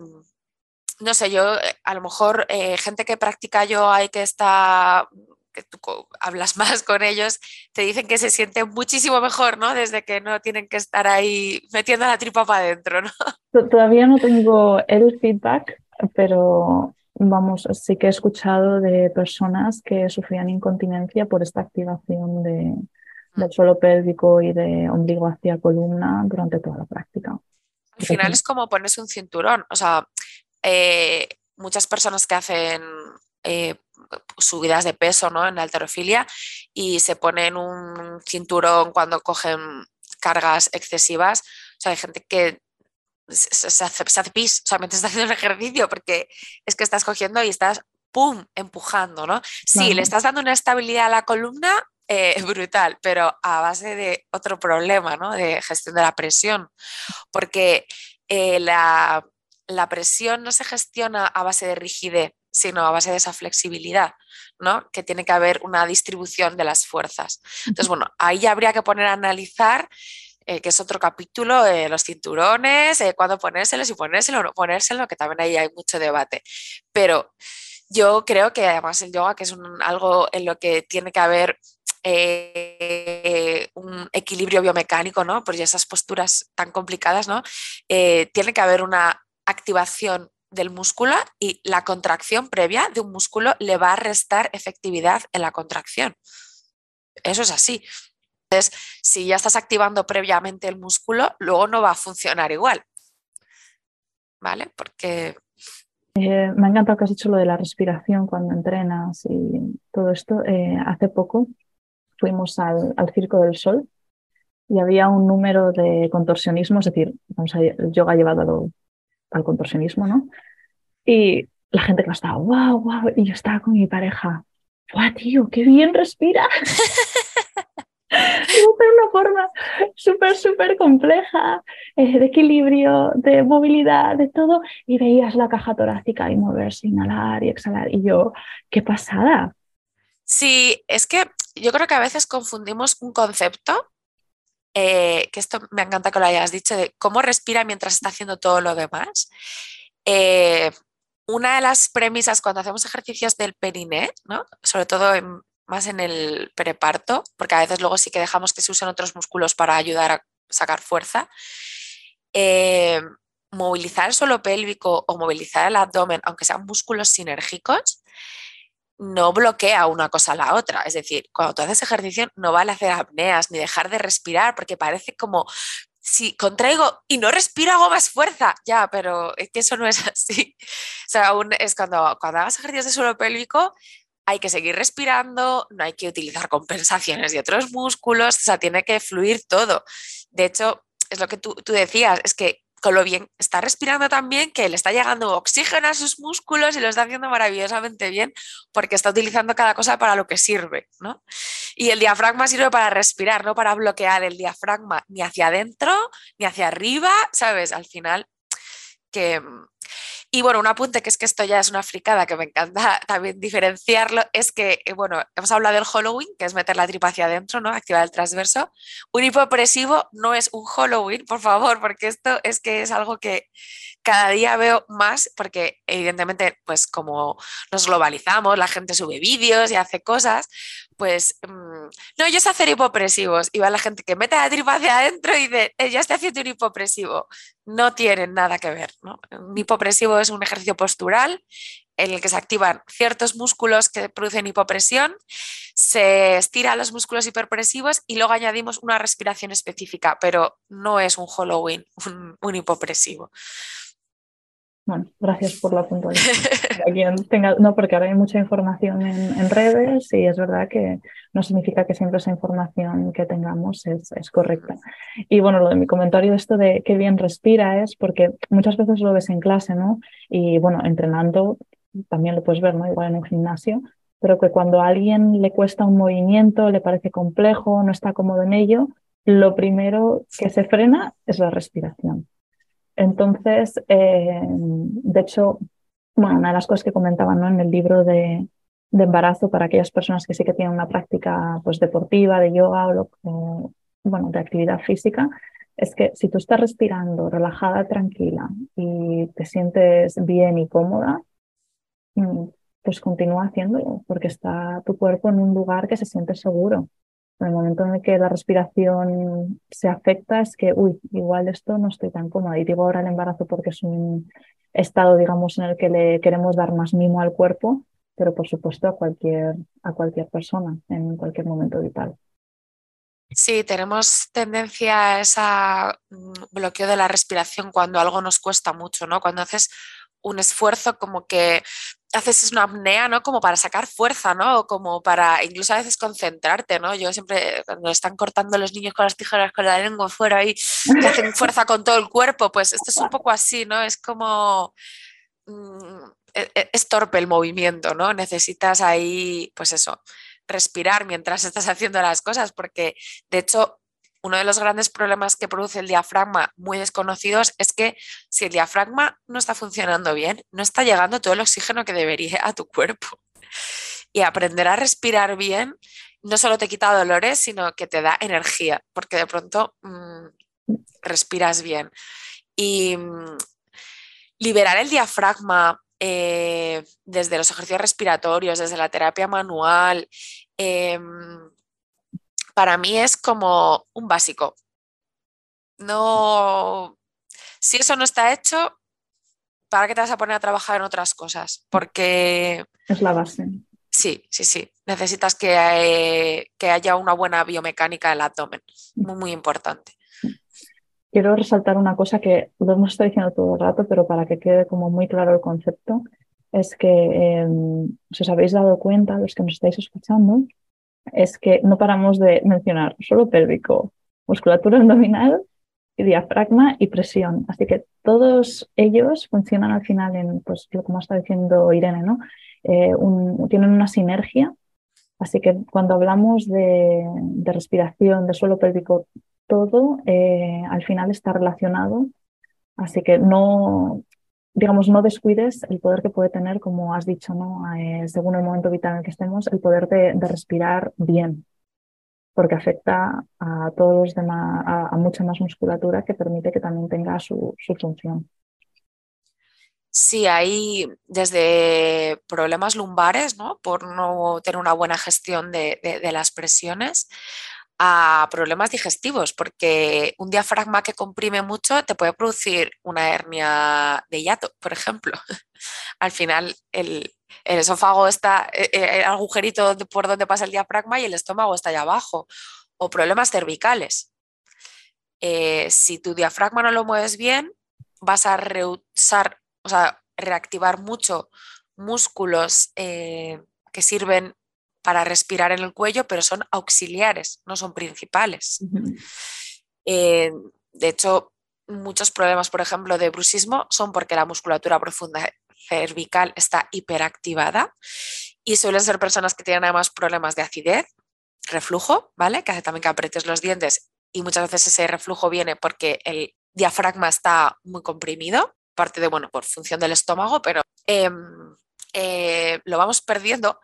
no sé, yo a lo mejor eh, gente que practica yo hay que está que tú hablas más con ellos, te dicen que se sienten muchísimo mejor, ¿no? Desde que no tienen que estar ahí metiendo la tripa para adentro, ¿no? Todavía no tengo el feedback, pero vamos, sí que he escuchado de personas que sufrían incontinencia por esta activación de, del suelo pélvico y de ombligo hacia columna durante toda la práctica. Al final es como ponerse un cinturón, o sea, eh, muchas personas que hacen eh, subidas de peso ¿no? en alterofilia y se ponen un cinturón cuando cogen cargas excesivas. O sea, hay gente que se, hace, pis, o sea, mientras estás haciendo un ejercicio, porque es que estás cogiendo y estás, ¡pum!, empujando, ¿no? Sí, le estás dando una estabilidad a la columna eh, brutal, pero a base de otro problema, ¿no? De gestión de la presión, porque eh, la, la presión no se gestiona a base de rigidez, sino a base de esa flexibilidad, ¿no? Que tiene que haber una distribución de las fuerzas. Entonces, bueno, ahí habría que poner a analizar, eh, que es otro capítulo, eh, los cinturones, eh, cuándo ponérselos y ponérselo o no ponérselo, que también ahí hay mucho debate. Pero yo creo que además el yoga, que es algo en lo que tiene que haber un equilibrio biomecánico, ¿no? Por esas posturas tan complicadas, ¿no? tiene que haber una activación del músculo y la contracción previa de un músculo le va a restar efectividad en la contracción. Eso es así. Entonces, si ya estás activando previamente el músculo, luego no va a funcionar igual. ¿Vale? Porque Eh, me ha encantado que has dicho lo de la respiración cuando entrenas y todo esto. Eh, hace poco fuimos al, Circo del Sol y había un número de contorsionismo, es decir, vamos a, el yoga llevado al contorsionismo, ¿no? Y la gente que estaba, wow, wow, y yo estaba con mi pareja, ¡guau, tío, qué bien respira! una forma súper, súper compleja, eh, de equilibrio, de movilidad, de todo, y veías la caja torácica y moverse, inhalar y exhalar, y yo, qué pasada. Sí, es que yo creo que a veces confundimos un concepto, eh, que esto me encanta que lo hayas dicho, de cómo respira mientras está haciendo todo lo demás. Eh, una de las premisas cuando hacemos ejercicios del periné, ¿no? sobre todo en más en el preparto, porque a veces luego sí que dejamos que se usen otros músculos para ayudar a sacar fuerza. Eh, movilizar el suelo pélvico o movilizar el abdomen, aunque sean músculos sinérgicos, no bloquea una cosa a la otra. Es decir, cuando tú haces ejercicio no vale hacer apneas ni dejar de respirar, porque parece como si contraigo y no respiro hago más fuerza. Ya, pero es que eso no es así. O sea, aún es cuando, cuando hagas ejercicios de suelo pélvico, hay que seguir respirando, no hay que utilizar compensaciones de otros músculos, o sea, tiene que fluir todo. De hecho, es lo que tú, decías, es que con lo bien está respirando también, que le está llegando oxígeno a sus músculos y lo está haciendo maravillosamente bien porque está utilizando cada cosa para lo que sirve, ¿no? Y el diafragma sirve para respirar, no para bloquear el diafragma ni hacia adentro ni hacia arriba, ¿sabes? Al final que y bueno, un apunte que es que esto ya es una fricada que me encanta también diferenciarlo, es que, eh, bueno, hemos hablado del Halloween, que es meter la tripa hacia adentro, ¿no? Activar el transverso. Un hipopresivo no es un Halloween, por favor, porque esto es que es algo que cada día veo más, porque evidentemente, pues como nos globalizamos, la gente sube vídeos y hace cosas, pues mm, no, yo sé hacer hipopresivos y va la gente que mete la tripa hacia adentro y dice, eh, ya estoy haciendo un hipopresivo. No tienen nada que ver. ¿no? Un hipopresivo es un ejercicio postural en el que se activan ciertos músculos que producen hipopresión, se estiran los músculos hiperpresivos y luego añadimos una respiración específica, pero no es un Halloween, un hipopresivo. Bueno, gracias por la puntualización. tenga, no, porque ahora hay mucha información en, redes y es verdad que no significa que siempre esa información que tengamos es, es, correcta. Y bueno, lo de mi comentario, esto de qué bien respira es porque muchas veces lo ves en clase, ¿no? Y bueno, entrenando también lo puedes ver, ¿no? Igual en un gimnasio, pero que cuando a alguien le cuesta un movimiento, le parece complejo, no está cómodo en ello, lo primero que se frena es la respiración. Entonces, eh, de hecho, bueno, una de las cosas que comentaban ¿no? en el libro de, embarazo para aquellas personas que sí que tienen una práctica pues, deportiva, de yoga o bueno, de actividad física, es que si tú estás respirando relajada, tranquila y te sientes bien y cómoda, mm, pues continúa haciéndolo, porque está tu cuerpo en un lugar que se siente seguro. En el momento en el que la respiración se afecta es que, uy, igual esto no estoy tan cómoda. Y digo ahora el embarazo porque es un estado, digamos, en el que le queremos dar más mimo al cuerpo, pero por supuesto a cualquier, a cualquier persona en cualquier momento vital. Sí, tenemos tendencia a ese mm, bloqueo de la respiración cuando algo nos cuesta mucho, ¿no? Cuando haces un esfuerzo como que haces una apnea, ¿no? Como para sacar fuerza, ¿no? O como para incluso a veces concentrarte, ¿no? Yo siempre, cuando están cortando los niños con las tijeras con la lengua fuera y que hacen fuerza con todo el cuerpo, pues esto es un poco así, ¿no? Es como... Mm, e, e, es torpe el movimiento, ¿no? Necesitas ahí, pues eso, respirar mientras estás haciendo las cosas, porque de hecho uno de los grandes problemas que produce el diafragma muy desconocidos es que si el diafragma no está funcionando bien, no está llegando todo el oxígeno que debería a tu cuerpo. Y aprender a respirar bien no solo te quita dolores, sino que te da energía, porque de pronto mm, respiras bien. Y mm, liberar el diafragma eh, desde los ejercicios respiratorios, desde la terapia manual, em, para mí es como un básico. No, si eso no está hecho, ¿para qué te vas a poner a trabajar en otras cosas? Porque... Es la base. Sí, sí, sí. Necesitas que, que haya una buena biomecánica del abdomen. Muy, muy importante. quiero resaltar una cosa que lo hemos estado diciendo todo el rato, pero para que quede como muy claro el concepto, es que em, si os habéis dado cuenta, los que nos estáis escuchando, es que no paramos de mencionar solo pélvico, musculatura abdominal, diafragma y presión. Así que todos ellos funcionan al final en, pues, lo como está diciendo Irene, ¿no? Eh, tienen una sinergia. Así que cuando hablamos de, respiración, de suelo pélvico, todo eh, al final está relacionado. Así que no, digamos, no descuides el poder que puede tener, como has dicho, ¿no? Eh, según el momento vital en el que estemos, el poder de, respirar bien, porque afecta a todos los demás, a, mucha más musculatura que permite que también tenga su, función. Sí, hay desde problemas lumbares, ¿no? Por no tener una buena gestión de, de las presiones, a problemas digestivos, porque un diafragma que comprime mucho te puede producir una hernia de hiato, por ejemplo. Al final, el, esófago está, e, e, el agujerito por donde pasa el diafragma y el estómago está allá abajo. O problemas cervicales. Eh, si tu diafragma no lo mueves bien, vas a reusar, o sea, reactivar mucho músculos eh, que sirven para respirar en el cuello, pero son auxiliares, no son principales. Eh, de hecho, muchos problemas, por ejemplo, de bruxismo son porque la musculatura profunda cervical está hiperactivada y suelen ser personas que tienen además problemas de acidez, reflujo, ¿vale? Que hace también que apretes los dientes y muchas veces ese reflujo viene porque el diafragma está muy comprimido, parte de, bueno, por función del estómago, pero em, eh, lo vamos perdiendo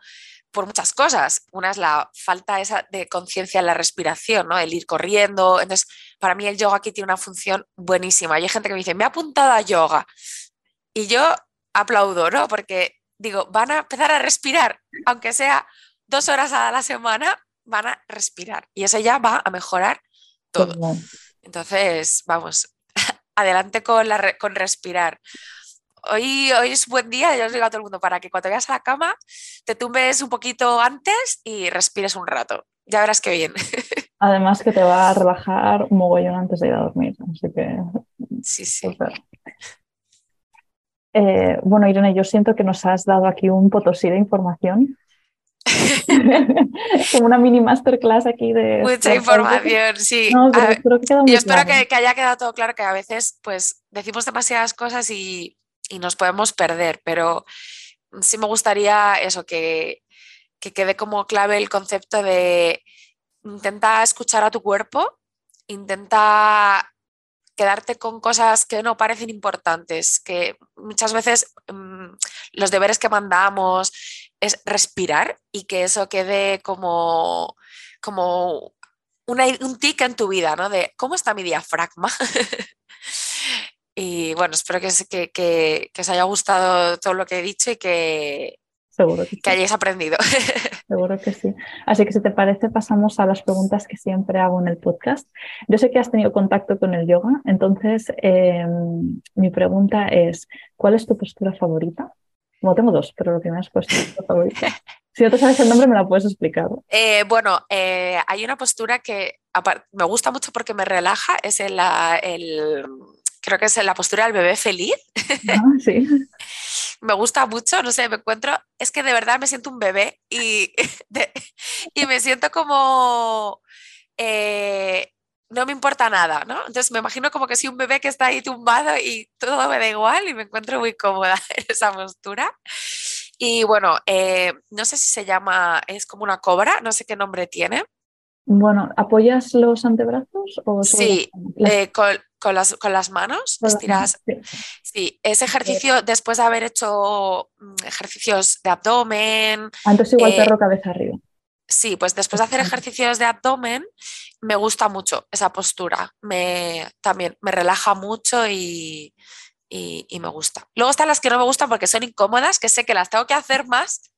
por muchas cosas. Una es la falta esa de conciencia en la respiración, ¿no? El ir corriendo. Entonces, para mí el yoga aquí tiene una función buenísima. hay gente que me dice, me ha apuntado a yoga. Y yo aplaudo, ¿no? Porque digo, van a empezar a respirar, aunque sea dos horas a la semana, van a respirar. Y eso ya va a mejorar todo. Entonces, vamos, adelante con, la, con respirar hoy, hoy es buen día, yo os digo a todo el mundo, para que cuando vayas a la cama te tumbes un poquito antes y respires un rato. Ya verás qué bien. Además que te va a relajar un mogollón antes de ir a dormir, así que... Sí, sí. Eh, bueno, Irene, yo siento que nos has dado aquí un potosí de información. Como una mini masterclass aquí de... Mucha información, sí. yo espero que, que, haya quedado todo claro que a veces pues decimos demasiadas cosas y, y nos podemos perder, pero sí me gustaría eso, que, quede como clave el concepto de intenta escuchar a tu cuerpo, intenta quedarte con cosas que no parecen importantes, que muchas veces mm, los deberes que mandamos es respirar y que eso quede como, como un tic en tu vida, ¿no? De cómo está mi diafragma. Y bueno, espero que, que, que, os haya gustado todo lo que he dicho y que, Seguro que, hayáis aprendido. Seguro que sí. Así que si te parece, pasamos a las preguntas que siempre hago en el podcast. Yo sé que has tenido contacto con el yoga, entonces em, mi pregunta es, ¿cuál es tu postura favorita? Bueno, tengo dos, pero lo que me has puesto es tu favorita. Si no te sabes el nombre, me la puedes explicar. Eh, bueno, eh, hay una postura que me gusta mucho porque me relaja, es el, el creo que es la postura del bebé feliz. Ah, sí. me gusta mucho, no sé, me encuentro, es que de verdad me siento un bebé y, y me siento como, eh, no me importa nada, ¿no? Entonces me imagino como que soy un bebé que está ahí tumbado y todo me da igual y me encuentro muy cómoda en esa postura. Y bueno, eh, no sé si se llama, es como una cobra, no sé qué nombre tiene. Bueno, ¿apoyas los antebrazos? O sí, eh, con, con las, con las manos, estiras. Sí. ese ejercicio después de haber hecho mm, ejercicios de abdomen. Antes igual perro eh, cabeza arriba. Sí, pues después de hacer ejercicios de abdomen, me gusta mucho esa postura. Me, también me relaja mucho y, y, me gusta. Luego están las que no me gustan porque son incómodas, que sé que las tengo que hacer más,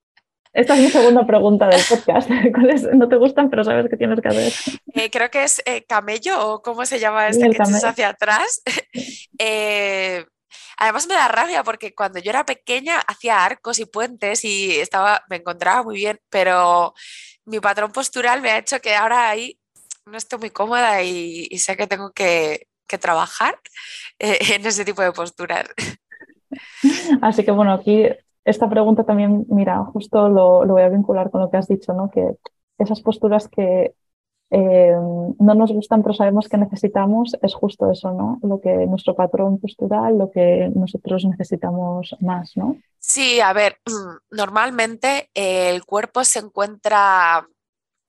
esta es mi segunda pregunta del podcast. ¿Cuáles no te gustan, pero sabes que tienes que hacer? Eh, creo que es eh, camello o cómo se llama este que echas hacia atrás. Eh, además me da rabia porque cuando yo era pequeña hacía arcos y puentes y estaba, me encontraba muy bien, pero mi patrón postural me ha hecho que ahora ahí no estoy muy cómoda y, sé que tengo que, que trabajar en ese tipo de posturas. Así que bueno, aquí esta pregunta también, mira, justo lo, lo voy a vincular con lo que has dicho, ¿no? Que esas posturas que eh, no nos gustan, pero sabemos que necesitamos, es justo eso, ¿no? Lo que nuestro patrón postural, lo que nosotros necesitamos más, ¿no? Sí, a ver, normalmente el cuerpo se encuentra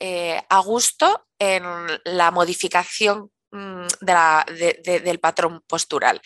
eh, a gusto en la modificación mm, del patrón postural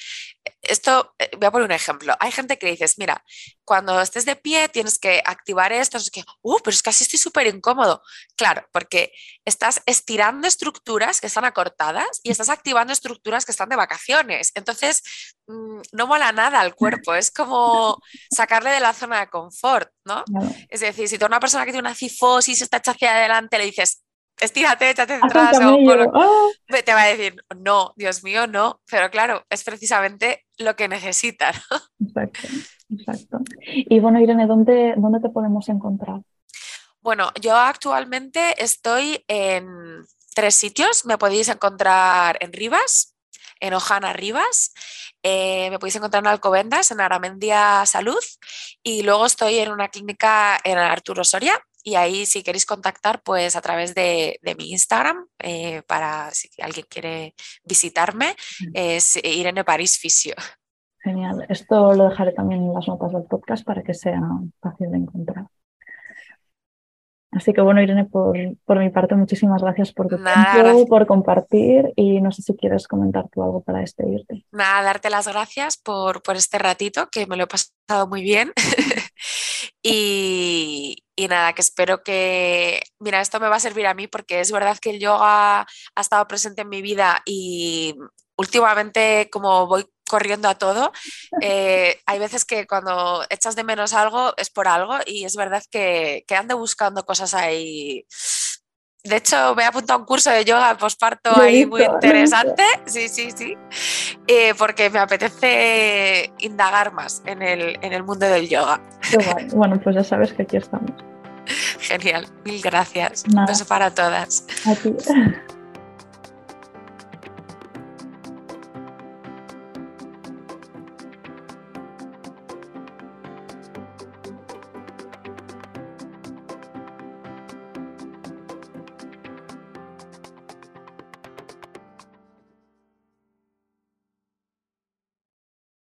esto, eh, voy a poner un ejemplo. Hay gente que dices, mira, cuando estés de pie tienes que activar esto, es que, uh, pero es que así estoy súper incómodo. Claro, porque estás estirando estructuras que están acortadas y estás activando estructuras que están de vacaciones. Entonces, mm, no mola nada al cuerpo, es como sacarle de la zona de confort, ¿no? Es decir, si tú a una persona que tiene una cifosis está hecha hacia adelante le dices, estírate, échate atrás. ¡Ah! Te va a decir, no, Dios mío, no. Pero claro, es precisamente lo que necesita. Exacto, exacto. Y bueno, Irene, ¿dónde, ¿dónde te podemos encontrar? Bueno, yo actualmente estoy en tres sitios. Me podéis encontrar en Rivas, en Ojana Rivas. Eh, me podéis encontrar en Alcobendas, en Aramendia Salud. Y luego estoy en una clínica en Arturo Soria, y ahí si queréis contactar, pues a través de, mi Instagram, eh, para si alguien quiere visitarme, es Irene París Fisio. Genial. Esto lo dejaré también en las notas del podcast para que sea fácil de encontrar. Así que bueno, Irene, por, por mi parte, muchísimas gracias por tu tiempo, por compartir y no sé si quieres comentar tú algo para despedirte. Nada, darte las gracias por, por este ratito, que me lo he pasado muy bien. y, y, nada, que espero que, mira, esto me va a servir a mí porque es verdad que el yoga ha estado presente en mi vida y últimamente como voy corriendo a todo. Eh, hay veces que cuando echas de menos algo es por algo y es verdad que, que ando buscando cosas ahí. De hecho, me he apuntado a un curso de yoga posparto ahí muy interesante. Sí, sí, sí. Eh, porque me apetece indagar más en el, en el mundo del yoga. Bueno, pues ya sabes que aquí estamos. Genial, mil gracias. Un beso para todas. A ti.